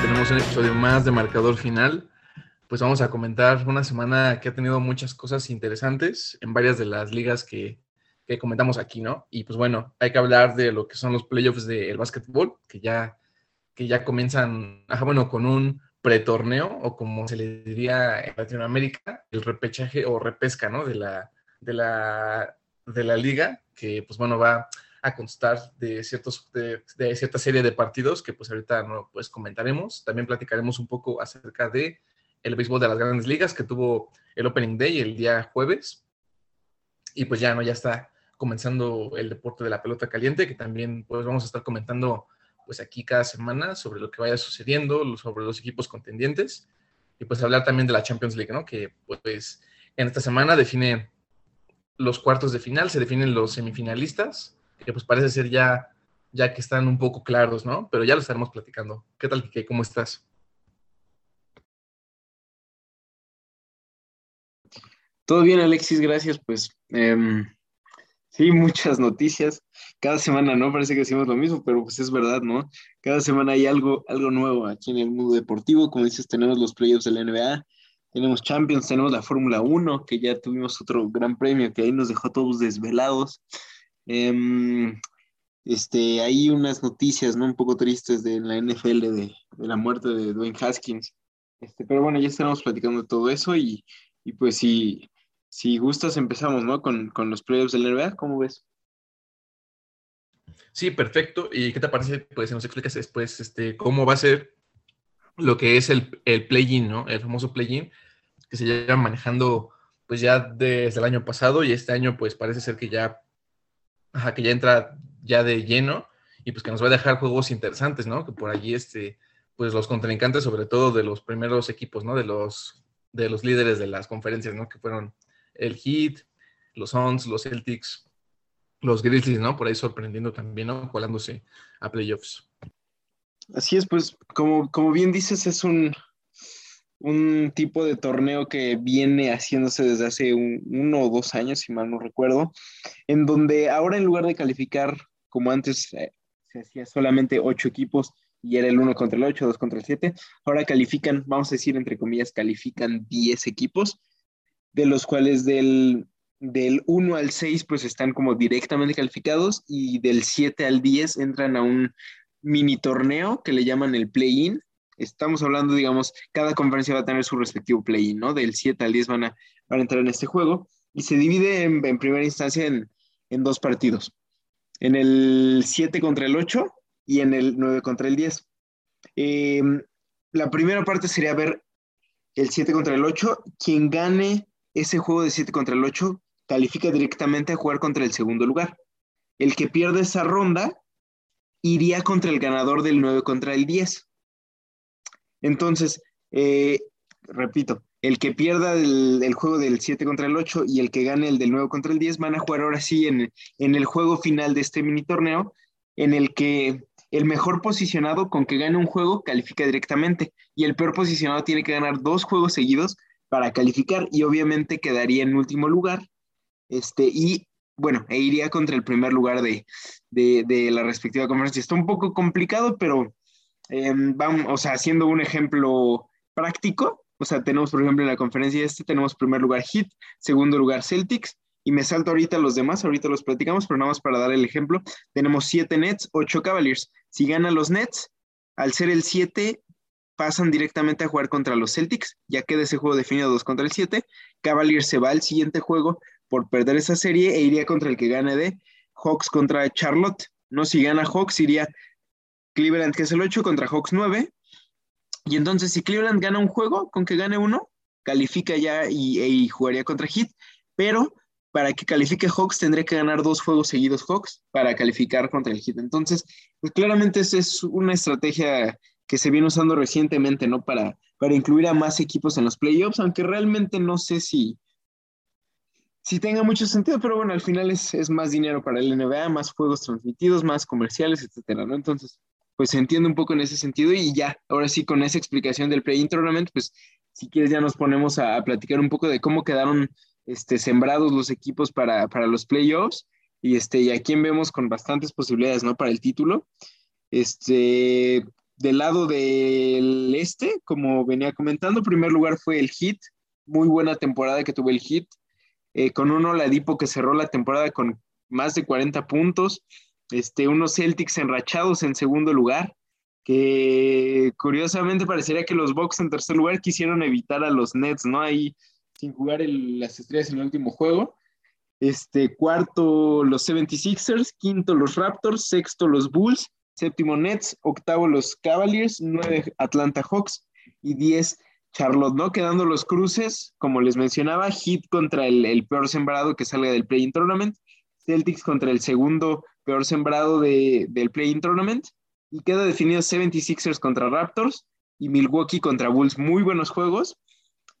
Tenemos un episodio más de Marcador Final. Pues vamos a comentar una semana que ha tenido muchas cosas interesantes en varias de las ligas que, que comentamos aquí, ¿no? Y pues bueno, hay que hablar de lo que son los playoffs del básquetbol, que ya, que ya comienzan, ajá, bueno, con un pretorneo, o como se le diría en Latinoamérica, el repechaje o repesca, ¿no? De la, de la, de la liga, que pues bueno, va a constar de, ciertos, de, de, cierta serie de partidos que pues ahorita no pues comentaremos. También platicaremos un poco acerca de el béisbol de las grandes ligas que tuvo el Opening Day el día jueves. Y pues ya no, ya está comenzando el deporte de la pelota caliente, que también pues vamos a estar comentando pues aquí cada semana sobre lo que vaya sucediendo, sobre los equipos contendientes y pues hablar también de la Champions League, ¿no? Que pues en esta semana define los cuartos de final, se definen los semifinalistas que pues parece ser ya, ya que están un poco claros, ¿no? Pero ya lo estaremos platicando. ¿Qué tal, Kike? ¿Cómo estás? Todo bien, Alexis, gracias. Pues eh, sí, muchas noticias. Cada semana, ¿no? Parece que decimos lo mismo, pero pues es verdad, ¿no? Cada semana hay algo, algo nuevo aquí en el mundo deportivo. Como dices, tenemos los playoffs de la NBA, tenemos Champions, tenemos la Fórmula 1, que ya tuvimos otro gran premio que ahí nos dejó todos desvelados. Eh, este, hay unas noticias, ¿no? Un poco tristes de la NFL de, la muerte de Dwayne Haskins. Este, pero bueno, ya estaremos platicando de todo eso y, y pues si, si gustas empezamos, ¿no? Con, con los playoffs de la NBA, ¿cómo ves? Sí, perfecto. ¿Y qué te parece? Pues si nos explicas después este, cómo va a ser lo que es el, el play-in, ¿no? El famoso play-in que se lleva manejando pues ya desde el año pasado y este año pues parece ser que ya ajá, que ya entra ya de lleno y pues que nos va a dejar juegos interesantes, ¿no? Que por allí, este, pues los contrincantes, sobre todo de los primeros equipos, ¿no? De los, de los líderes de las conferencias, ¿no? Que fueron el Heat, los Suns, los Celtics, los Grizzlies, ¿no? Por ahí sorprendiendo también, ¿no? Colándose a playoffs. Así es, pues, como, como bien dices, es un, un tipo de torneo que viene haciéndose desde hace un, uno o dos años, si mal no recuerdo, en donde ahora en lugar de calificar como antes eh, se hacía solamente ocho equipos y era el uno contra el ocho, dos contra el siete, ahora califican, vamos a decir entre comillas, califican diez equipos, de los cuales del, del 1 al 6 pues están como directamente calificados y del 7 al 10 entran a un mini torneo que le llaman el play-in, estamos hablando, digamos, cada conferencia va a tener su respectivo play-in, ¿no? Del 7 al 10 van a, van a entrar en este juego y se divide en, en primera instancia en, en, dos partidos, en el 7 contra el 8 y en el 9 contra el 10. Eh, la primera parte sería ver el 7 contra el 8, quien gane ese juego de 7 contra el 8 califica directamente a jugar contra el segundo lugar. El que pierde esa ronda iría contra el ganador del 9 contra el 10. Entonces, eh, repito, el que pierda el, el, juego del 7 contra el 8 y el que gane el del 9 contra el 10 van a jugar ahora sí en, en el juego final de este mini torneo, en el que el mejor posicionado con que gane un juego califica directamente y el peor posicionado tiene que ganar dos juegos seguidos para calificar y obviamente quedaría en último lugar este, y bueno, e iría contra el primer lugar de, de, la respectiva conferencia. Está un poco complicado, pero eh, vamos, o sea, haciendo un ejemplo práctico, o sea, tenemos, por ejemplo, en la conferencia este, tenemos primer lugar Heat, segundo lugar Celtics, y me salto ahorita los demás, ahorita los platicamos, pero nada más para dar el ejemplo, tenemos siete Nets, ocho Cavaliers. Si ganan los Nets, al ser el 7, pasan directamente a jugar contra los Celtics, ya queda ese juego definido 2 contra el 7. Cavaliers se va al siguiente juego por perder esa serie e iría contra el que gane de Hawks contra Charlotte. No, si gana Hawks, iría Cleveland, que es el 8, contra Hawks 9. Y entonces, si Cleveland gana un juego, con que gane uno, califica ya y, y, jugaría contra Heat. Pero para que califique Hawks, tendría que ganar dos juegos seguidos Hawks para calificar contra el Heat. Entonces, pues claramente esa es una estrategia que se viene usando recientemente, ¿no? Para, para incluir a más equipos en los playoffs, aunque realmente no sé si, si tenga mucho sentido, pero bueno, al final es, es más dinero para el NBA, más juegos transmitidos, más comerciales, etcétera, ¿no? Entonces, pues se entiende un poco en ese sentido y ya, ahora sí, con esa explicación del play-in tournament, pues si quieres ya nos ponemos a, platicar un poco de cómo quedaron este, sembrados los equipos para, los playoffs y, este, y a quién vemos con bastantes posibilidades, ¿no? Para el título. Este, del lado del este, como venía comentando, primer lugar fue el Hit, muy buena temporada que tuvo el Hit, eh, con un Oladipo que cerró la temporada con más de 40 puntos, este, unos Celtics enrachados en segundo lugar, que curiosamente parecería que los Bucks en tercer lugar quisieron evitar a los Nets, ¿no? Ahí sin jugar las estrellas en el último juego. Este, cuarto los 76ers, quinto los Raptors, sexto los Bulls, séptimo Nets, octavo los Cavaliers, nueve Atlanta Hawks y diez Charlotte, ¿no? Quedando los cruces, como les mencionaba, hit contra el, peor sembrado que salga del Play-In Tournament, Celtics contra el segundo peor sembrado del Play-In Tournament, y queda definido 76ers contra Raptors y Milwaukee contra Bulls. Muy buenos juegos,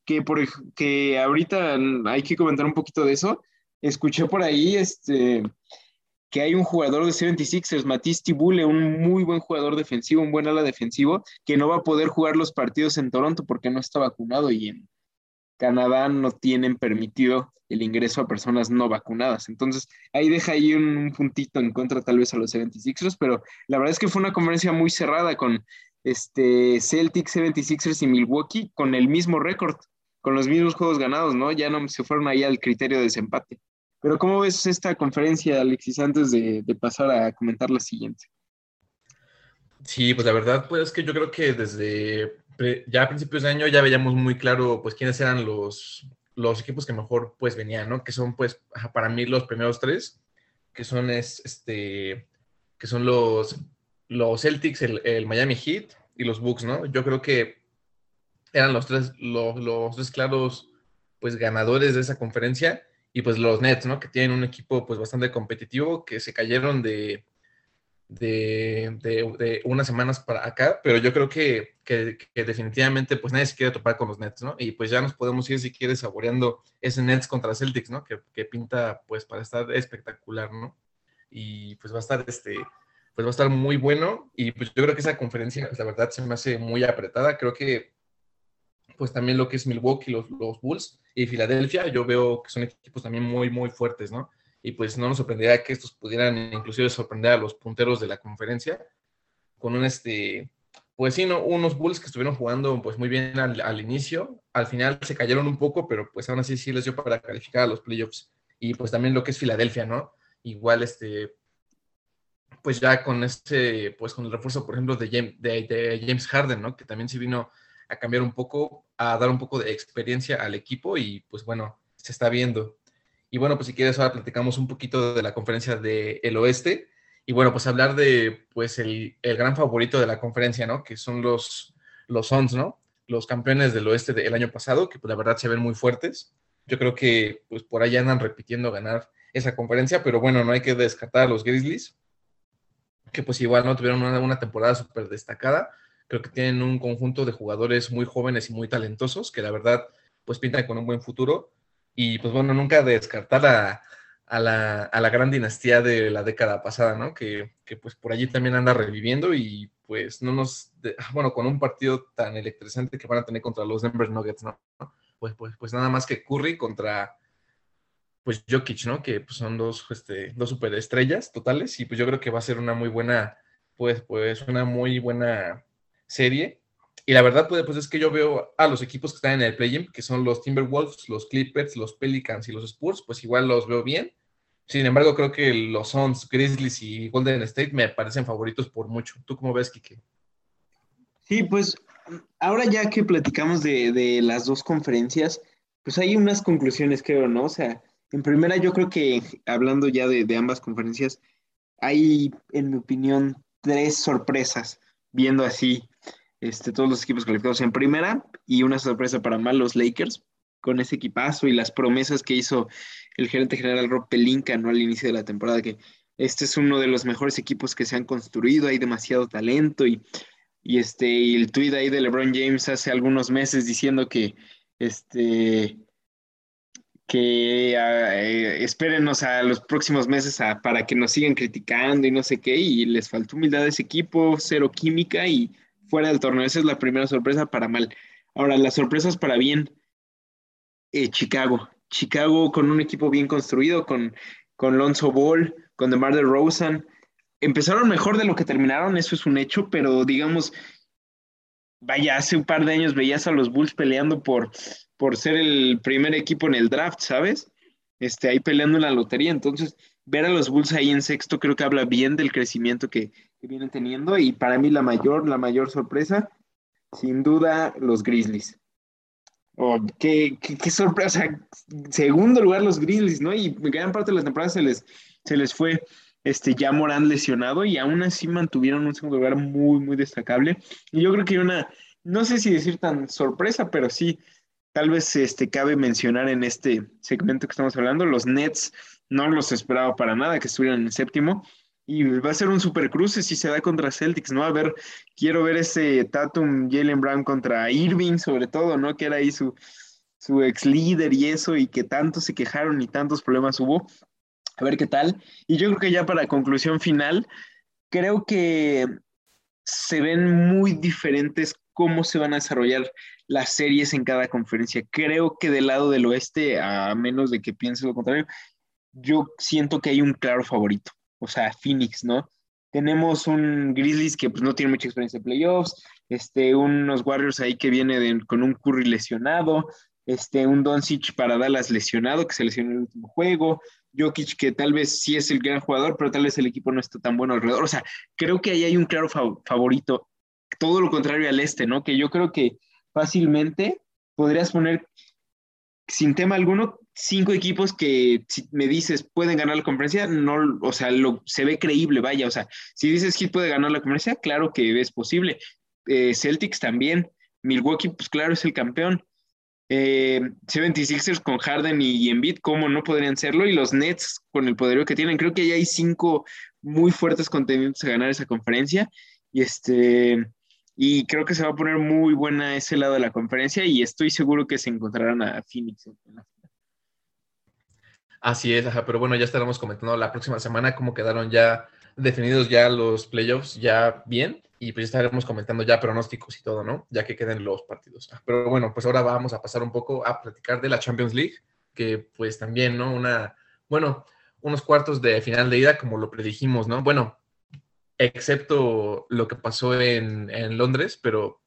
que, por, que ahorita hay que comentar un poquito de eso. Escuché por ahí este, que hay un jugador de 76ers, Matisse Tibule, un muy buen jugador defensivo, un buen ala defensivo, que no va a poder jugar los partidos en Toronto porque no está vacunado y en Canadá no tienen permitido el ingreso a personas no vacunadas. Entonces, ahí deja ahí un, puntito en contra tal vez a los 76ers, pero la verdad es que fue una conferencia muy cerrada con este Celtics, 76ers y Milwaukee con el mismo récord, con los mismos juegos ganados, ¿no? Ya no se fueron ahí al criterio de desempate. Pero ¿cómo ves esta conferencia, Alexis, antes de, pasar a comentar la siguiente? Sí, pues la verdad, pues es que yo creo que desde ya a principios de año ya veíamos muy claro, pues, quiénes eran los, los equipos que mejor, pues, venían, ¿no? Que son, pues, para mí los primeros tres, que son, este, que son los, los Celtics, el, Miami Heat y los Bucks, ¿no? Yo creo que eran los tres, los, los tres claros, pues, ganadores de esa conferencia y pues los Nets, ¿no? Que tienen un equipo pues bastante competitivo, que se cayeron de, de, unas semanas para acá, pero yo creo que, definitivamente pues nadie se quiere topar con los Nets, ¿no? Y pues ya nos podemos ir si quieres saboreando ese Nets contra Celtics, ¿no? Que, pinta pues para estar espectacular, ¿no? Y pues va a estar este, pues va a estar muy bueno y pues yo creo que esa conferencia pues la verdad se me hace muy apretada, creo que pues también lo que es Milwaukee, los, los Bulls, y Filadelfia, yo veo que son equipos también muy, muy fuertes, ¿no? Y pues no nos sorprendería que estos pudieran inclusive sorprender a los punteros de la conferencia con un, este, pues sí, ¿no? unos Bulls que estuvieron jugando pues muy bien al, inicio, al final se cayeron un poco, pero pues aún así sí les dio para calificar a los playoffs. Y pues también lo que es Filadelfia, ¿no? Igual, este, pues ya con este, pues con el refuerzo, por ejemplo, de James, de James Harden, ¿no? Que también sí vino a cambiar un poco, a dar un poco de experiencia al equipo y pues bueno, se está viendo. Y bueno, pues si quieres ahora platicamos un poquito de la conferencia del el oeste y bueno, pues hablar de pues el, el, gran favorito de la conferencia, ¿no? Que son los, los Suns, ¿no? Los campeones del oeste del año pasado, que pues la verdad se ven muy fuertes. Yo creo que pues por ahí andan repitiendo ganar esa conferencia, pero bueno, no hay que descartar a los Grizzlies, que pues igual no tuvieron una, una temporada súper destacada, Creo que tienen un conjunto de jugadores muy jóvenes y muy talentosos que la verdad pues pintan con un buen futuro. Y pues bueno, nunca descartar a, a, la, a la, gran dinastía de la década pasada, ¿no? Que, que, pues por allí también anda reviviendo y pues no nos, bueno, con un partido tan electrizante que van a tener contra los Denver Nuggets, ¿no? Pues, pues, pues nada más que Curry contra pues Jokic, ¿no? Que pues, son dos, este, dos superestrellas totales y pues yo creo que va a ser una muy buena, pues, pues una muy buena serie. Y la verdad, pues, pues, es que yo veo a los equipos que están en el play-in, que son los Timberwolves, los Clippers, los Pelicans y los Spurs, pues igual los veo bien. Sin embargo, creo que los Suns, Grizzlies y Golden State me parecen favoritos por mucho. ¿Tú cómo ves, Kike? Sí, pues ahora ya que platicamos de, las dos conferencias, pues hay unas conclusiones, creo, ¿no? O sea, en primera yo creo que hablando ya de, de ambas conferencias, hay, en mi opinión, tres sorpresas, viendo así este, todos los equipos calificados en primera y una sorpresa para mal los Lakers con ese equipazo y las promesas que hizo el gerente general Rob Pelinka ¿no? al inicio de la temporada, que este es uno de los mejores equipos que se han construido, hay demasiado talento y, y este, y el tweet ahí de LeBron James hace algunos meses diciendo que este, que ah, eh, espérenos a los próximos meses para que nos sigan criticando y no sé qué, y les faltó humildad a ese equipo, cero química y fuera del torneo. Esa es la primera sorpresa para mal. Ahora, las sorpresas para bien, eh, Chicago. Chicago con un equipo bien construido, con, con Lonzo Ball, con DeMar DeRozan. Empezaron mejor de lo que terminaron, eso es un hecho, pero digamos, vaya, hace un par de años veías a los Bulls peleando por, por ser el primer equipo en el draft, ¿sabes? Este, ahí peleando en la lotería. Entonces, ver a los Bulls ahí en sexto creo que habla bien del crecimiento que, que vienen teniendo. Y para mí la mayor, la mayor sorpresa, sin duda, los Grizzlies. Oh, qué, qué, sorpresa. Segundo lugar los Grizzlies, ¿no? Y gran parte de la temporada se les, se les fue este, ya Morán lesionado y aún así mantuvieron un segundo lugar muy, muy destacable. Y yo creo que una, no sé si decir tan sorpresa, pero sí, tal vez este, cabe mencionar en este segmento que estamos hablando, los Nets no los esperaba para nada que estuvieran en el séptimo. Y va a ser un super cruce si se da contra Celtics, ¿no? A ver, quiero ver ese Tatum Jalen Brown contra Irving, sobre todo, ¿no? Que era ahí su, su ex líder y eso, y que tanto se quejaron y tantos problemas hubo. A ver qué tal. Y yo creo que ya para conclusión final, creo que se ven muy diferentes cómo se van a desarrollar las series en cada conferencia. Creo que del lado del oeste, a menos de que piense lo contrario, yo siento que hay un claro favorito o sea, Phoenix, ¿no? Tenemos un Grizzlies que pues, no tiene mucha experiencia de playoffs, este, unos Warriors ahí que viene con un Curry lesionado, este, un Doncic para Dallas lesionado, que se lesionó en el último juego, Jokic que tal vez sí es el gran jugador, pero tal vez el equipo no está tan bueno alrededor. O sea, creo que ahí hay un claro favorito, todo lo contrario al este, ¿no? Que yo creo que fácilmente podrías poner sin tema alguno cinco equipos que si me dices pueden ganar la conferencia, no, o sea, se ve creíble, vaya, o sea, si dices que puede ganar la conferencia, claro que es posible. Eh, Celtics también, Milwaukee, pues claro, es el campeón. Eh, 76ers con Harden y, Embiid, ¿cómo no podrían serlo? Y los Nets con el poderío que tienen, creo que ya hay cinco muy fuertes contendientes a ganar esa conferencia. Y este, y creo que se va a poner muy buena ese lado de la conferencia y estoy seguro que se encontrarán a Phoenix en la Así es, ajá, pero bueno, ya estaremos comentando la próxima semana cómo quedaron ya definidos ya los playoffs ya bien y pues estaremos comentando ya pronósticos y todo, ¿no? Ya que queden los partidos. Pero bueno, pues ahora vamos a pasar un poco a platicar de la Champions League, que pues también, ¿no? Una, bueno, unos cuartos de final de ida como lo predijimos, ¿no? Bueno, excepto lo que pasó en, en Londres, pero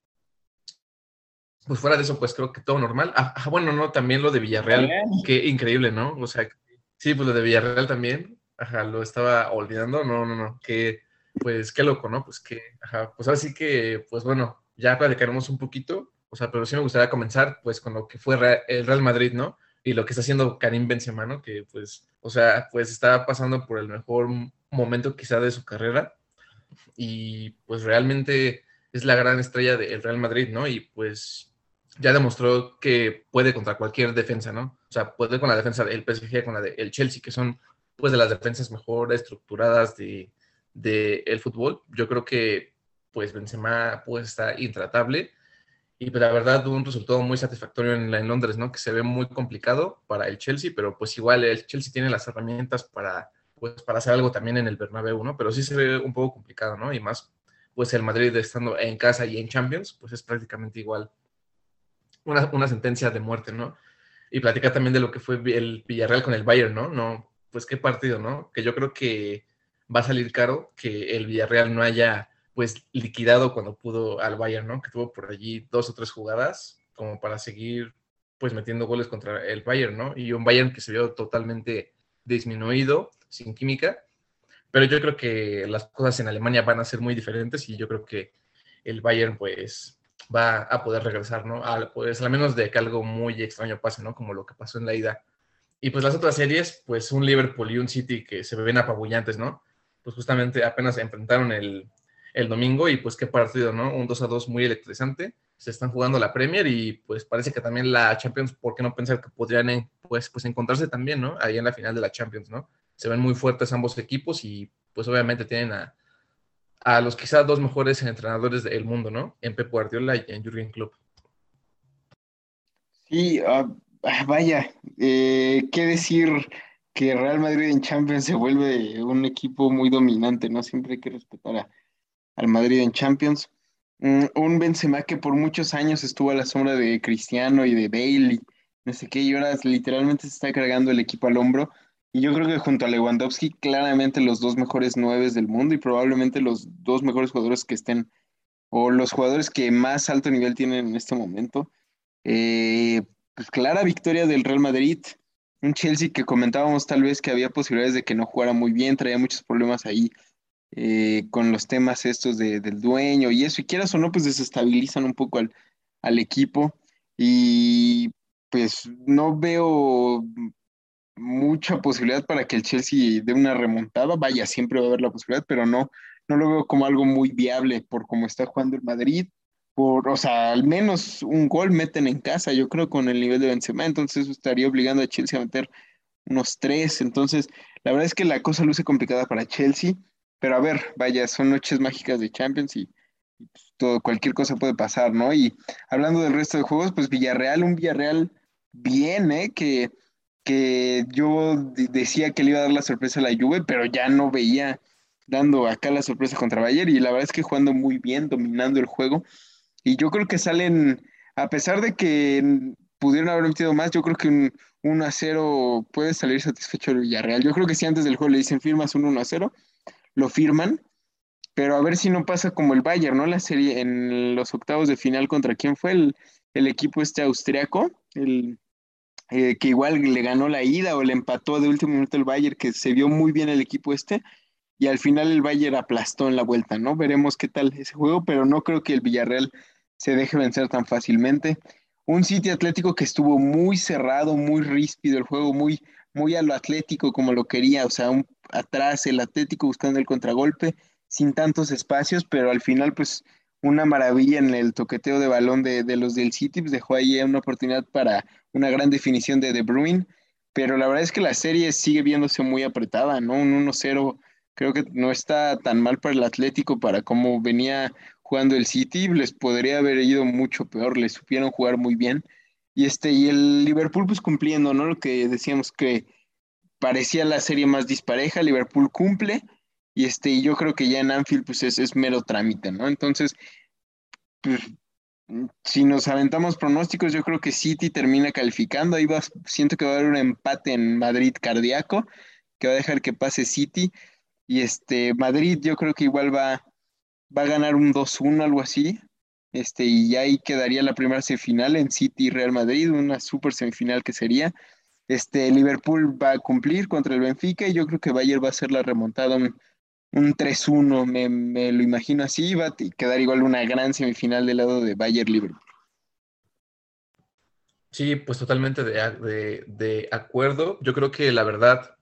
pues fuera de eso, pues creo que todo normal. Ah, bueno, no, también lo de Villarreal, qué increíble, ¿no? O sea, Sí, pues lo de Villarreal también. Ajá, lo estaba olvidando. No, no, no. Que, pues qué loco, ¿no? Pues que, ajá, pues así que, pues bueno, ya platicaremos un poquito. O sea, pero sí me gustaría comenzar, pues, con lo que fue el Real Madrid, ¿no? Y lo que está haciendo Karim Benzema, ¿no? Que, pues, o sea, pues está pasando por el mejor momento quizá de su carrera. Y, pues, realmente es la gran estrella del Real Madrid, ¿no? Y, pues, ya demostró que puede contra cualquier defensa, ¿no? O sea, puede con la defensa del PSG, con la del Chelsea, que son pues de las defensas mejor estructuradas de, el fútbol. Yo creo que pues Benzema pues está intratable y pues, la verdad un resultado muy satisfactorio en, en, Londres, ¿no? Que se ve muy complicado para el Chelsea, pero pues igual el Chelsea tiene las herramientas para pues para hacer algo también en el Bernabéu, ¿no? Pero sí se ve un poco complicado, ¿no? Y más pues el Madrid estando en casa y en Champions, pues es prácticamente igual una, sentencia de muerte, ¿no? Y platica también de lo que fue el Villarreal con el Bayern, ¿no? No, pues qué partido, ¿no? Que yo creo que va a salir caro que el Villarreal no haya pues liquidado cuando pudo al Bayern, ¿no? Que tuvo por allí dos o tres jugadas como para seguir pues metiendo goles contra el Bayern, ¿no? Y un Bayern que se vio totalmente disminuido, sin química, pero yo creo que las cosas en Alemania van a ser muy diferentes y yo creo que el Bayern pues va a poder regresar, ¿no? A, pues al menos de que algo muy extraño pase, ¿no? Como lo que pasó en la ida. Y pues las otras series, pues un Liverpool y un City que se ven apabullantes, ¿no? Pues justamente apenas enfrentaron el, el domingo y pues qué partido, ¿no? Un 2 a 2 muy electrizante. Se están jugando la Premier y pues parece que también la Champions, ¿por qué no pensar que podrían pues, pues encontrarse también, ¿no? Ahí en la final de la Champions, ¿no? Se ven muy fuertes ambos equipos y pues obviamente tienen a, a los quizás dos mejores entrenadores del mundo, ¿no? En Pep Guardiola y en Jürgen Klopp. Sí, ah, vaya, eh, qué decir que Real Madrid en Champions se vuelve un equipo muy dominante, ¿no? Siempre hay que respetar al Madrid en Champions. Mm, un Benzema que por muchos años estuvo a la sombra de Cristiano y de Bale, no sé qué, y ahora literalmente se está cargando el equipo al hombro. Y yo creo que junto a Lewandowski, claramente los dos mejores nueves del mundo y probablemente los dos mejores jugadores que estén, o los jugadores que más alto nivel tienen en este momento. Eh, pues clara victoria del Real Madrid. Un Chelsea que comentábamos tal vez que había posibilidades de que no jugara muy bien, traía muchos problemas ahí eh, con los temas estos de, del dueño y eso, y quieras o no, pues desestabilizan un poco al, al equipo y pues no veo mucha posibilidad para que el Chelsea dé una remontada, vaya, siempre va a haber la posibilidad, pero no, no lo veo como algo muy viable por cómo está jugando el Madrid, por, o sea, al menos un gol meten en casa, yo creo, con el nivel de Benzema, entonces estaría obligando a Chelsea a meter unos tres, entonces la verdad es que la cosa luce complicada para Chelsea, pero a ver, vaya, son noches mágicas de Champions y, pues, todo, cualquier cosa puede pasar, ¿no? Y hablando del resto de juegos, pues Villarreal, un Villarreal bien, ¿eh? Que, que yo decía que le iba a dar la sorpresa a la Juve, pero ya no veía dando acá la sorpresa contra Bayern y la verdad es que jugando muy bien, dominando el juego. Y yo creo que salen, a pesar de que pudieron haber metido más, yo creo que un 1 a 0 puede salir satisfecho el Villarreal. Yo creo que si antes del juego le dicen firmas un 1 a 0, lo firman, pero a ver si no pasa como el Bayern, ¿no? La serie en los octavos de final contra quién fue el, equipo este austriaco, el, eh, que igual le ganó la ida o le empató de último minuto el Bayern, que se vio muy bien el equipo este, y al final el Bayern aplastó en la vuelta, ¿no? Veremos qué tal ese juego, pero no creo que el Villarreal se deje vencer tan fácilmente. Un City Atlético que estuvo muy cerrado, muy ríspido el juego, muy, muy a lo atlético como lo quería, o sea, un atrás el Atlético buscando el contragolpe, sin tantos espacios, pero al final pues una maravilla en el toqueteo de balón de, los del City, pues dejó ahí una oportunidad para una gran definición de De Bruyne, pero la verdad es que la serie sigue viéndose muy apretada, ¿no? Un 1-0 creo que no está tan mal para el Atlético para cómo venía jugando el City, les podría haber ido mucho peor, les supieron jugar muy bien. Y este, y el Liverpool pues cumpliendo, ¿no? Lo que decíamos que parecía la serie más dispareja, Liverpool cumple y este, yo creo que ya en Anfield pues es, mero trámite, ¿no? Entonces, si nos aventamos pronósticos, yo creo que City termina calificando, ahí va, siento que va a haber un empate en Madrid cardíaco, que va a dejar que pase City, y este, Madrid yo creo que igual va, va a ganar un 2-1, algo así, este, y ahí quedaría la primera semifinal en City y Real Madrid, una super semifinal que sería, este, Liverpool va a cumplir contra el Benfica y yo creo que Bayern va a ser la remontada, un, 3-1, me, lo imagino así, va a quedar igual una gran semifinal del lado de Bayern Liverpool. Sí, pues totalmente de, de, acuerdo. Yo creo que la verdad,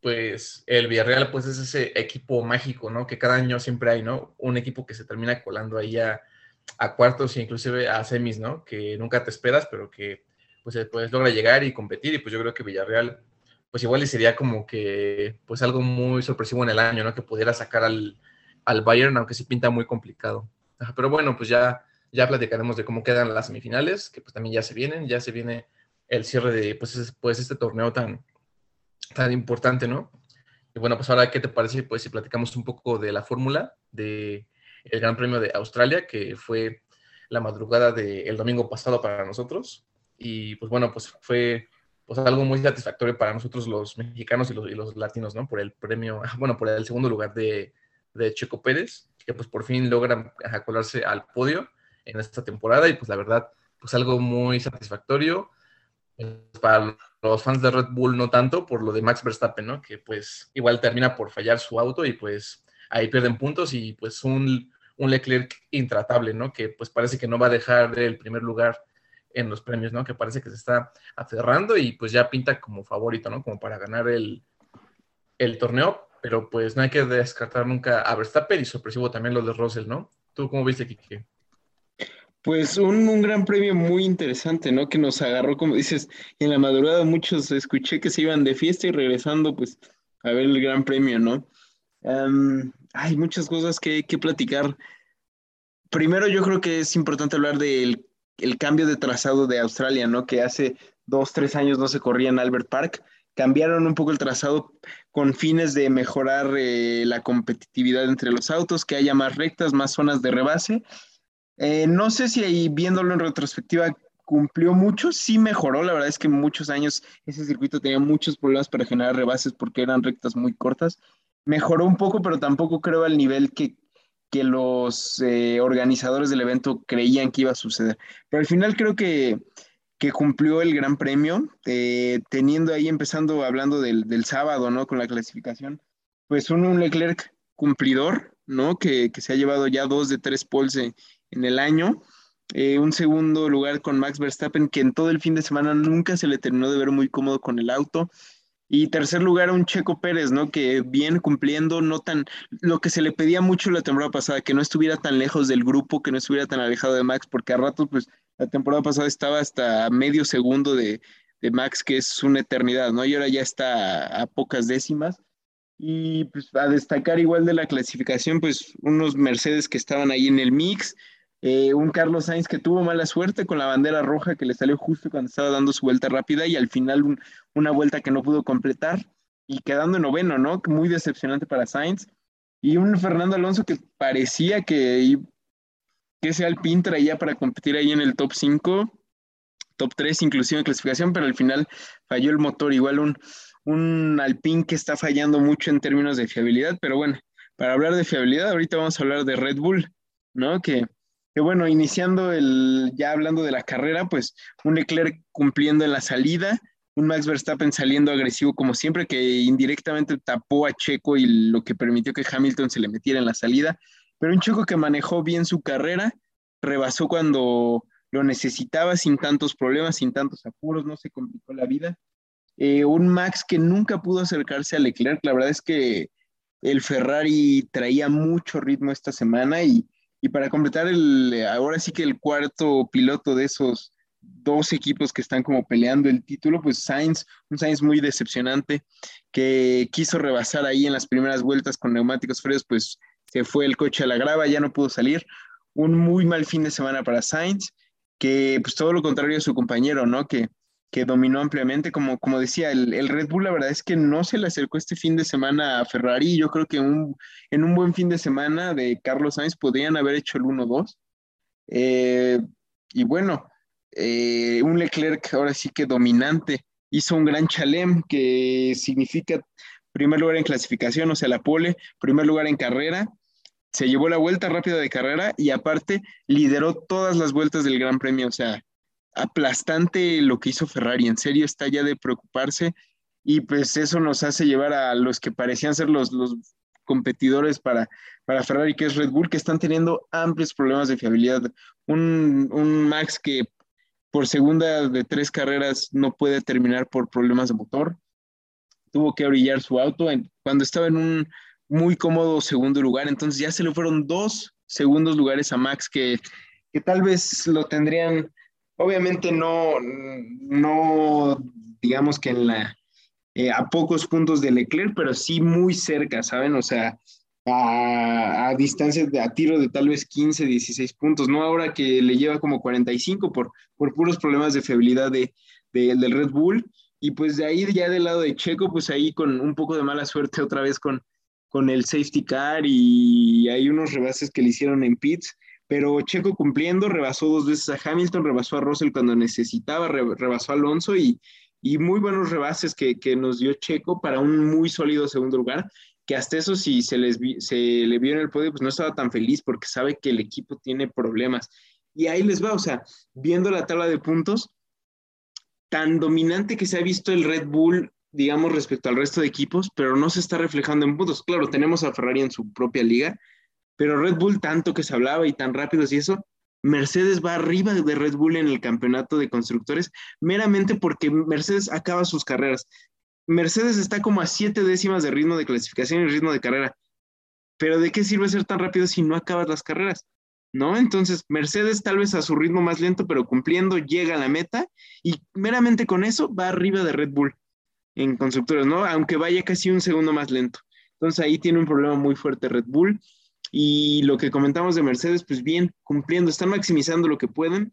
pues el Villarreal pues es ese equipo mágico, ¿no? Que cada año siempre hay, ¿no? Un equipo que se termina colando ahí a, a cuartos e inclusive a semis, ¿no? Que nunca te esperas, pero que pues, eh, pues logra llegar y competir y pues yo creo que Villarreal pues igual sería como que pues algo muy sorpresivo en el año, ¿no? Que pudiera sacar al, al Bayern, aunque sí pinta muy complicado. Pero bueno, pues ya, ya platicaremos de cómo quedan las semifinales, que pues también ya se vienen, ya se viene el cierre de pues, pues este torneo tan, tan importante, ¿no? Y bueno, pues ahora, ¿qué te parece? Pues si platicamos un poco de la fórmula de el Gran Premio de Australia, que fue la madrugada del domingo pasado para nosotros y pues bueno, pues fue pues algo muy satisfactorio para nosotros los mexicanos y los, y los latinos, ¿no? Por el premio, bueno, por el segundo lugar de, de Checo Pérez, que pues por fin logran colarse al podio en esta temporada y pues la verdad, pues algo muy satisfactorio. Pues, para los fans de Red Bull no tanto por lo de Max Verstappen, ¿no? Que pues igual termina por fallar su auto y pues ahí pierden puntos y pues un, un Leclerc intratable, ¿no? Que pues parece que no va a dejar el primer lugar en los premios, ¿no? Que parece que se está aferrando y pues ya pinta como favorito, ¿no? Como para ganar el, torneo, pero pues no hay que descartar nunca a Verstappen y sorpresivo también lo de Russell, ¿no? ¿Tú cómo viste, Kiki? Pues un, un, gran premio muy interesante, ¿no? Que nos agarró, como dices, en la madrugada muchos escuché que se iban de fiesta y regresando, pues, a ver el gran premio, ¿no? hay muchas cosas que, que platicar. Primero, yo creo que es importante hablar del el cambio de trazado de Australia, ¿no? Que hace dos, tres años no se corría en Albert Park. Cambiaron un poco el trazado con fines de mejorar eh, la competitividad entre los autos, que haya más rectas, más zonas de rebase. Eh, no sé si ahí viéndolo en retrospectiva cumplió mucho, sí mejoró, la verdad es que muchos años ese circuito tenía muchos problemas para generar rebases porque eran rectas muy cortas. Mejoró un poco, pero tampoco creo al nivel que, que los eh, organizadores del evento creían que iba a suceder. Pero al final creo que, que cumplió el gran premio, eh, teniendo ahí, empezando hablando del, del, sábado, ¿no? Con la clasificación, pues un, un Leclerc cumplidor, ¿no? Que, que, se ha llevado ya dos de tres poles en, el año eh, un segundo lugar con Max Verstappen, que en todo el fin de semana nunca se le terminó de ver muy cómodo con el auto. Y tercer lugar, un Checo Pérez, ¿no? Que bien cumpliendo, no tan, lo que se le pedía mucho la temporada pasada, que no estuviera tan lejos del grupo, que no estuviera tan alejado de Max, porque a ratos, pues, la temporada pasada estaba hasta medio segundo de, de Max, que es una eternidad, ¿no? Y ahora ya está a, a pocas décimas. Y pues a destacar igual de la clasificación, pues unos Mercedes que estaban ahí en el mix, eh, un Carlos Sainz que tuvo mala suerte con la bandera roja que le salió justo cuando estaba dando su vuelta rápida y al final una vuelta que no pudo completar y quedando en noveno, ¿no? Muy decepcionante para Sainz. Y un Fernando Alonso que parecía que, que ese Alpine traía para competir ahí en el top 5, top 3 inclusive en clasificación, pero al final falló el motor. Igual un, un Alpine que está fallando mucho en términos de fiabilidad, pero bueno, para hablar de fiabilidad, ahorita vamos a hablar de Red Bull, ¿no? Que que bueno, iniciando el, ya hablando de la carrera, pues un Leclerc cumpliendo en la salida, un Max Verstappen saliendo agresivo como siempre, que indirectamente tapó a Checo y lo que permitió que Hamilton se le metiera en la salida, pero un Checo que manejó bien su carrera, rebasó cuando lo necesitaba sin tantos problemas, sin tantos apuros, no se complicó la vida. Eh, un Max que nunca pudo acercarse a Leclerc, la verdad es que el Ferrari traía mucho ritmo esta semana y y para completar el, ahora sí que el cuarto piloto de esos dos equipos que están como peleando el título, pues Sainz, un Sainz muy decepcionante, que quiso rebasar ahí en las primeras vueltas con neumáticos fríos, pues se fue el coche a la grava, ya no pudo salir. Un muy mal fin de semana para Sainz, que pues todo lo contrario a su compañero, ¿no? Que que dominó ampliamente. Como, como decía, el, Red Bull la verdad es que no se le acercó este fin de semana a Ferrari. Yo creo que en un buen fin de semana de Carlos Sainz podrían haber hecho el 1-2. Eh, y bueno, eh, un Leclerc ahora sí que dominante. Hizo un gran chalem que significa primer lugar en clasificación, o sea, la pole, primer lugar en carrera. Se llevó la vuelta rápida de carrera y aparte lideró todas las vueltas del Gran Premio, o sea, aplastante lo que hizo Ferrari, en serio está ya de preocuparse y pues eso nos hace llevar a los que parecían ser los, los competidores para, para Ferrari, que es Red Bull, que están teniendo amplios problemas de fiabilidad. Un, un Max que por segunda de tres carreras no puede terminar por problemas de motor. Tuvo que orillar su auto cuando estaba en un muy cómodo segundo lugar. Entonces ya se le fueron dos segundos lugares a Max que, que tal vez lo tendrían Obviamente no, no digamos que en la, eh, a pocos puntos de Leclerc, pero sí muy cerca, ¿saben? O sea, a, a distancia, de, a tiro de tal vez 15, 16 puntos, no ahora que le lleva como 45 por, por puros problemas de fiabilidad de, del Red Bull. Y pues de ahí ya del lado de Checo, pues ahí con un poco de mala suerte otra vez con, con el safety car y hay unos rebases que le hicieron en pits pero Checo cumpliendo, rebasó dos veces a Hamilton, rebasó a Russell cuando necesitaba, rebasó a Alonso y, y muy buenos rebases que, que, nos dio Checo para un muy sólido segundo lugar, que hasta eso si se, les se le vio en el podio, pues no estaba tan feliz porque sabe que el equipo tiene problemas. Y ahí les va, o sea, viendo la tabla de puntos, tan dominante que se ha visto el Red Bull, digamos, respecto al resto de equipos, pero no se está reflejando en puntos. Claro, tenemos a Ferrari en su propia liga, pero Red Bull, tanto que se hablaba y tan rápido y eso, Mercedes va arriba de Red Bull en el campeonato de constructores, meramente porque Mercedes acaba sus carreras. Mercedes está como a siete décimas de ritmo de clasificación y ritmo de carrera. Pero ¿de qué sirve ser tan rápido si no acabas las carreras? ¿No? Entonces, Mercedes tal vez a su ritmo más lento, pero cumpliendo llega a la meta y meramente con eso va arriba de Red Bull en constructores, ¿no? Aunque vaya casi un segundo más lento. Entonces ahí tiene un problema muy fuerte Red Bull. Y lo que comentamos de Mercedes, pues bien, cumpliendo, están maximizando lo que pueden.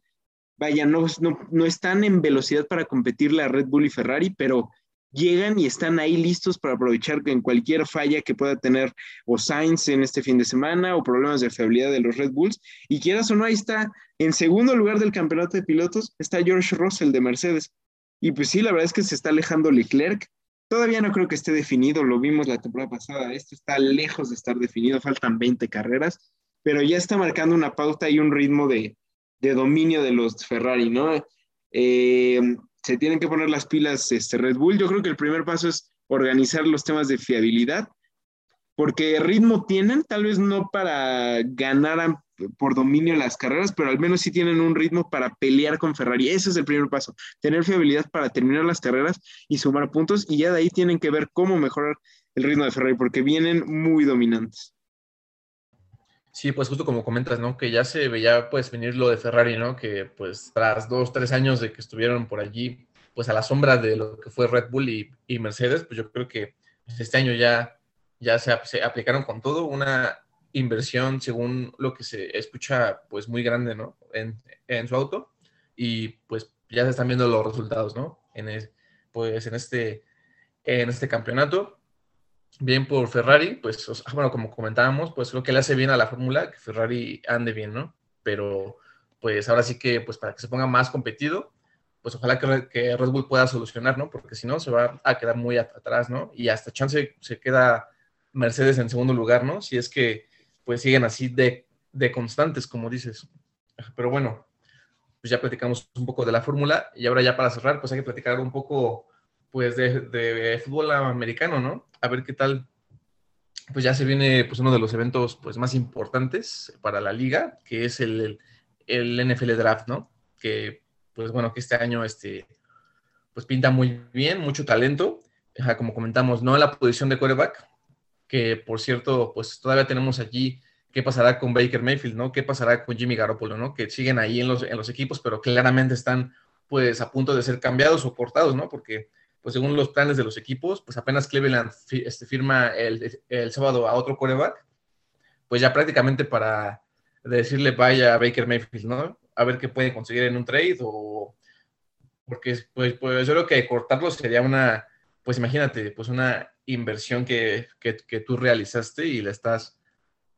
Vaya, no, no, no están en velocidad para competirle a Red Bull y Ferrari, pero llegan y están ahí listos para aprovechar en cualquier falla que pueda tener o Sainz en este fin de semana o problemas de fiabilidad de los Red Bulls. Y quieras o no, ahí está en segundo lugar del campeonato de pilotos, está George Russell de Mercedes. Y pues sí, la verdad es que se está alejando Leclerc. Todavía no creo que esté definido, lo vimos la temporada pasada, esto está lejos de estar definido, faltan 20 carreras, pero ya está marcando una pauta y un ritmo de, de dominio de los Ferrari, ¿no? Eh, se tienen que poner las pilas este, Red Bull. Yo creo que el primer paso es organizar los temas de fiabilidad, porque ritmo tienen, tal vez no para ganar por dominio las carreras, pero al menos sí tienen un ritmo para pelear con Ferrari. Ese es el primer paso, tener fiabilidad para terminar las carreras y sumar puntos, y ya de ahí tienen que ver cómo mejorar el ritmo de Ferrari, porque vienen muy dominantes. Sí, pues justo como comentas, ¿no? Que ya se veía pues venir lo de Ferrari, ¿no? Que pues tras dos, tres años de que estuvieron por allí, pues a la sombra de lo que fue Red Bull y, Mercedes, pues yo creo que este año ya, ya se, aplicaron con todo una inversión, según lo que se escucha, pues muy grande, ¿no? En, en su auto y pues ya se están viendo los resultados, ¿no? En pues en este, en este campeonato bien por Ferrari, pues, bueno, como comentábamos, pues lo que le hace bien a la fórmula, que Ferrari ande bien, ¿no? Pero, pues ahora sí que, pues para que se ponga más competido, pues ojalá que, Red Bull pueda solucionar, ¿no? Porque si no, se va a quedar muy atrás, ¿no? Y hasta chance se queda Mercedes en segundo lugar, ¿no? Si es que, pues siguen así de, de constantes, como dices. Pero bueno, pues ya platicamos un poco de la fórmula y ahora ya para cerrar, pues hay que platicar un poco pues de, fútbol americano, ¿no? A ver qué tal. Pues ya se viene pues uno de los eventos pues más importantes para la liga, que es el, el, NFL Draft, ¿no? Que pues bueno, que este año este pues pinta muy bien, mucho talento, como comentamos, no en la posición de quarterback, que por cierto, pues todavía tenemos allí qué pasará con Baker Mayfield, ¿no? ¿Qué pasará con Jimmy Garoppolo, ¿no? Que siguen ahí en los, en los equipos, pero claramente están pues a punto de ser cambiados o cortados, ¿no? Porque pues según los planes de los equipos, pues apenas Cleveland este, firma el, el, sábado a otro quarterback, pues ya prácticamente para decirle vaya a Baker Mayfield, ¿no? A ver qué puede conseguir en un trade o... Porque pues, pues yo creo que cortarlo sería una, pues imagínate, pues una inversión que, que, tú realizaste y la estás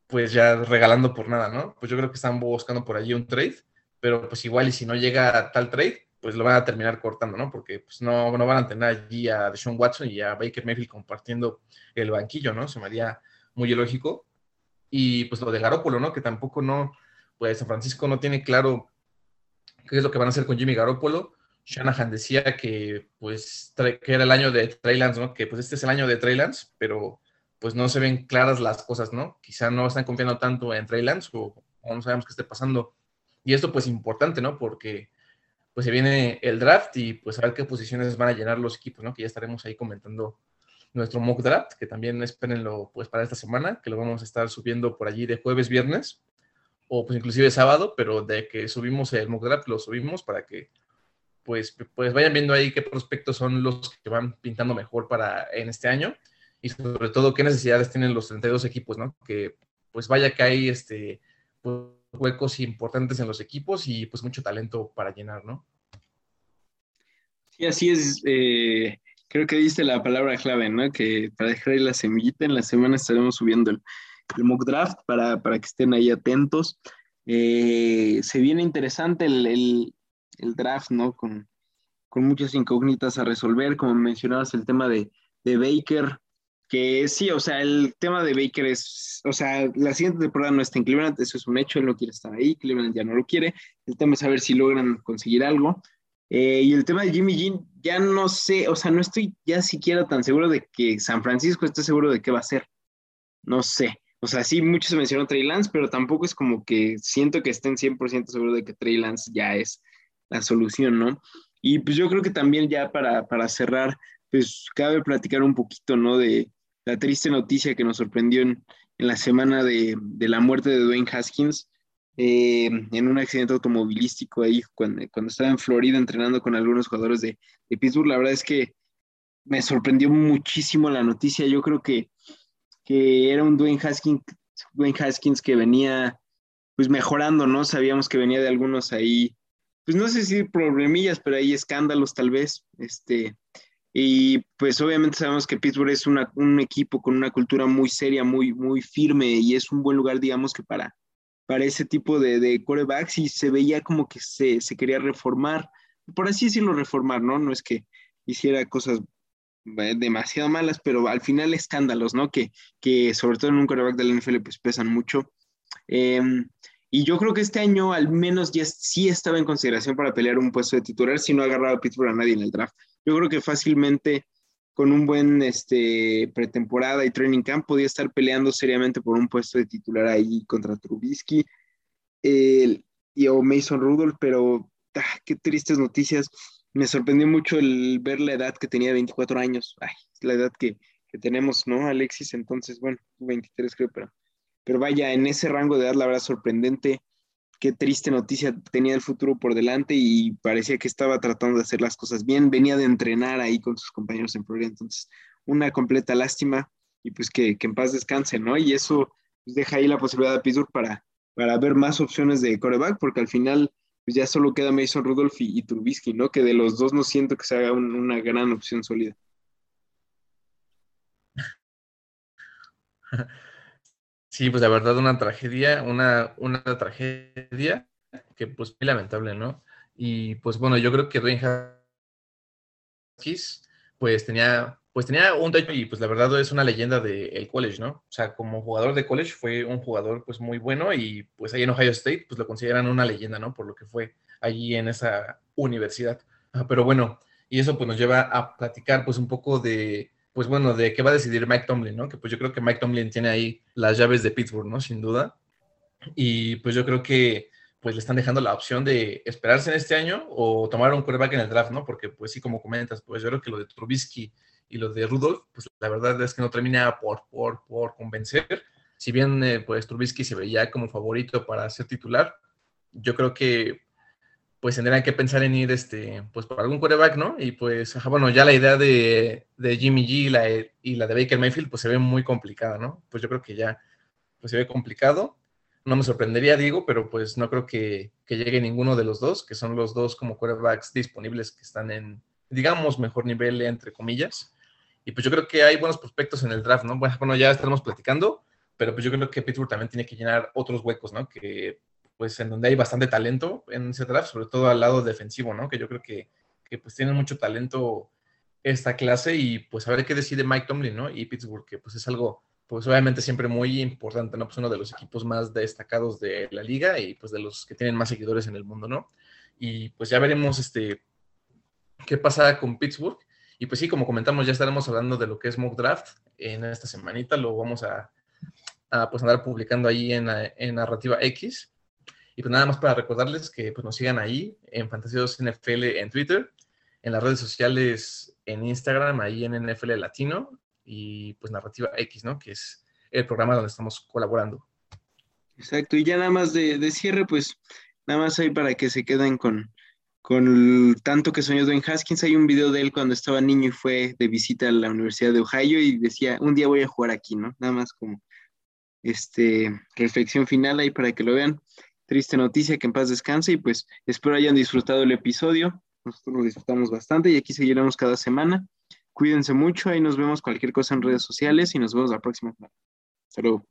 pues ya regalando por nada, ¿no? Pues yo creo que están buscando por allí un trade, pero pues igual y si no llega a tal trade, pues lo van a terminar cortando, ¿no? Porque pues no, no van a tener allí a Deshaun Watson y a Baker Mayfield compartiendo el banquillo, ¿no? Se me haría muy ilógico. Y pues lo de Garópolo, ¿no? Que tampoco no, pues San Francisco no tiene claro qué es lo que van a hacer con Jimmy Garoppolo. Shanahan decía que pues que era el año de Trey Lance, ¿no? Que pues este es el año de Trey Lance, pero pues no se ven claras las cosas, ¿no? Quizá no están confiando tanto en Trey Lance o, no sabemos qué esté pasando. Y esto pues importante, ¿no? Porque pues se viene el draft y pues a qué posiciones van a llenar los equipos, ¿no? Que ya estaremos ahí comentando nuestro mock draft, que también espérenlo pues para esta semana, que lo vamos a estar subiendo por allí de jueves, viernes, o pues inclusive sábado, pero de que subimos el mock draft, lo subimos para que pues, pues vayan viendo ahí qué prospectos son los que van pintando mejor para en este año y sobre todo qué necesidades tienen los 32 equipos, ¿no? Que pues vaya que hay este, pues, huecos importantes en los equipos y pues mucho talento para llenar, ¿no? Sí, así es. Eh, creo que diste la palabra clave, ¿no? Que para dejar ahí la semillita, en la semana estaremos subiendo el, mock draft para, que estén ahí atentos. Eh, se viene interesante el, draft, ¿no? Con, muchas incógnitas a resolver, como mencionabas, el tema de, de Baker, que sí, o sea, el tema de Baker es, o sea, la siguiente temporada no está en Cleveland, eso es un hecho, él no quiere estar ahí, Cleveland ya no lo quiere, el tema es saber si logran conseguir algo. Eh, y el tema de Jimmy Jean, ya no sé, o sea, no estoy ya siquiera tan seguro de que San Francisco esté seguro de qué va a hacer. No sé. O sea, sí, muchos se mencionó Trey Lance, pero tampoco es como que siento que estén 100% seguros de que Trey Lance ya es la solución, ¿no? Y pues yo creo que también ya para, para cerrar, pues cabe platicar un poquito, ¿no? De, la triste noticia que nos sorprendió en, la semana de, la muerte de Dwayne Haskins eh, en un accidente automovilístico ahí cuando, estaba en Florida entrenando con algunos jugadores de, Pittsburgh. La verdad es que me sorprendió muchísimo la noticia. Yo creo que, que era un Dwayne Haskins, Dwayne Haskins que venía pues mejorando, ¿no? Sabíamos que venía de algunos ahí, pues no sé si problemillas, pero hay escándalos tal vez, este, Y pues obviamente sabemos que Pittsburgh es un equipo con una cultura muy seria, muy, muy firme y es un buen lugar, digamos que para, para ese tipo de, de quarterbacks y se veía como que se, se quería reformar, por así decirlo, reformar, ¿no? No es que hiciera cosas eh, demasiado malas, pero al final escándalos, ¿no? Que, que sobre todo en un quarterback del NFL pues pesan mucho. Em, y yo creo que este año al menos ya sí estaba en consideración para pelear un puesto de titular si no agarraba a Pittsburgh a nadie en el draft. Yo creo que fácilmente con un buen este, pretemporada y training camp podía estar peleando seriamente por un puesto de titular ahí contra Trubisky y o Mason Rudolph, pero ah, qué tristes noticias me sorprendió mucho el ver la edad que tenía, 24 años. Ay, es la edad que, tenemos, ¿no, Alexis? Entonces, bueno, 23 creo, pero, pero vaya, en ese rango de edad, la verdad, sorprendente. Qué triste noticia tenía el futuro por delante y parecía que estaba tratando de hacer las cosas bien. Venía de entrenar ahí con sus compañeros en Florida. Entonces, una completa lástima y pues que, en paz descanse, ¿no? Y eso pues, deja ahí la posibilidad de Pittsburgh para, para ver más opciones de coreback, porque al final pues ya solo queda Mason Rudolph y, Trubisky, ¿no? Que de los dos no siento que se haga una gran opción sólida. Sí, pues la verdad una tragedia, una, una tragedia que pues muy lamentable, ¿no? Y pues bueno, yo creo que Dwayne Haskins pues tenía pues tenía un techo y pues la verdad es una leyenda del college, ¿no? O sea, como jugador de college fue un jugador pues muy bueno y pues ahí en Ohio State pues lo consideran una leyenda, ¿no? Por lo que fue allí en esa universidad. Ah, pero bueno, y eso pues nos lleva a platicar pues un poco de, pues bueno, de qué va a decidir Mike Tomlin, ¿no? Que pues yo creo que Mike Tomlin tiene ahí las llaves de Pittsburgh, ¿no? Sin duda. Y pues yo creo que pues le están dejando la opción de esperarse en este año o tomar un quarterback en el draft, ¿no? Porque pues sí, como comentas, pues yo creo que lo de Trubisky y lo de Rudolph, pues la verdad es que no termina por, por, por convencer. Si bien eh, pues Trubisky se veía como favorito para ser titular, yo creo que pues tendrían que pensar en ir este, pues por algún quarterback, ¿no? Y pues, bueno, ya la idea de, de Jimmy G la, y la de Baker Mayfield, pues se ve muy complicada, ¿no? Pues yo creo que ya pues se ve complicado. No me sorprendería, digo, pero pues no creo que, que llegue ninguno de los dos, que son los dos como quarterbacks disponibles que están en, digamos, mejor nivel, entre comillas. Y pues yo creo que hay buenos prospectos en el draft, ¿no? Bueno, ya estaremos platicando, pero pues yo creo que Pittsburgh también tiene que llenar otros huecos, ¿no? Que pues en donde hay bastante talento en ese draft, sobre todo al lado defensivo, ¿no? Que yo creo que, que pues tienen mucho talento esta clase y pues a ver qué decide Mike Tomlin, ¿no? Y Pittsburgh, que pues es algo, pues obviamente siempre muy importante, ¿no? Pues uno de los equipos más destacados de la liga y pues de los que tienen más seguidores en el mundo, ¿no? Y pues ya veremos este, qué pasa con Pittsburgh. Y pues sí, como comentamos, ya estaremos hablando de lo que es Mock Draft en esta semanita. Lo vamos a, pues andar publicando ahí en, en, Narrativa X. Y pues nada más para recordarles que pues nos sigan ahí en Fantasíos NFL en Twitter, en las redes sociales en Instagram, ahí en NFL Latino y pues Narrativa X, ¿no? Que es el programa donde estamos colaborando. Exacto, y ya nada más de, de cierre, pues nada más ahí para que se queden con, con tanto que soñó Dwayne Haskins. Hay un video de él cuando estaba niño y fue de visita a la Universidad de Ohio y decía, un día voy a jugar aquí, ¿no? Nada más como este, reflexión final ahí para que lo vean triste noticia, que en paz descanse y pues espero hayan disfrutado el episodio. Nosotros lo disfrutamos bastante y aquí seguiremos cada semana. Cuídense mucho, ahí nos vemos cualquier cosa en redes sociales y nos vemos la próxima semana. Hasta luego.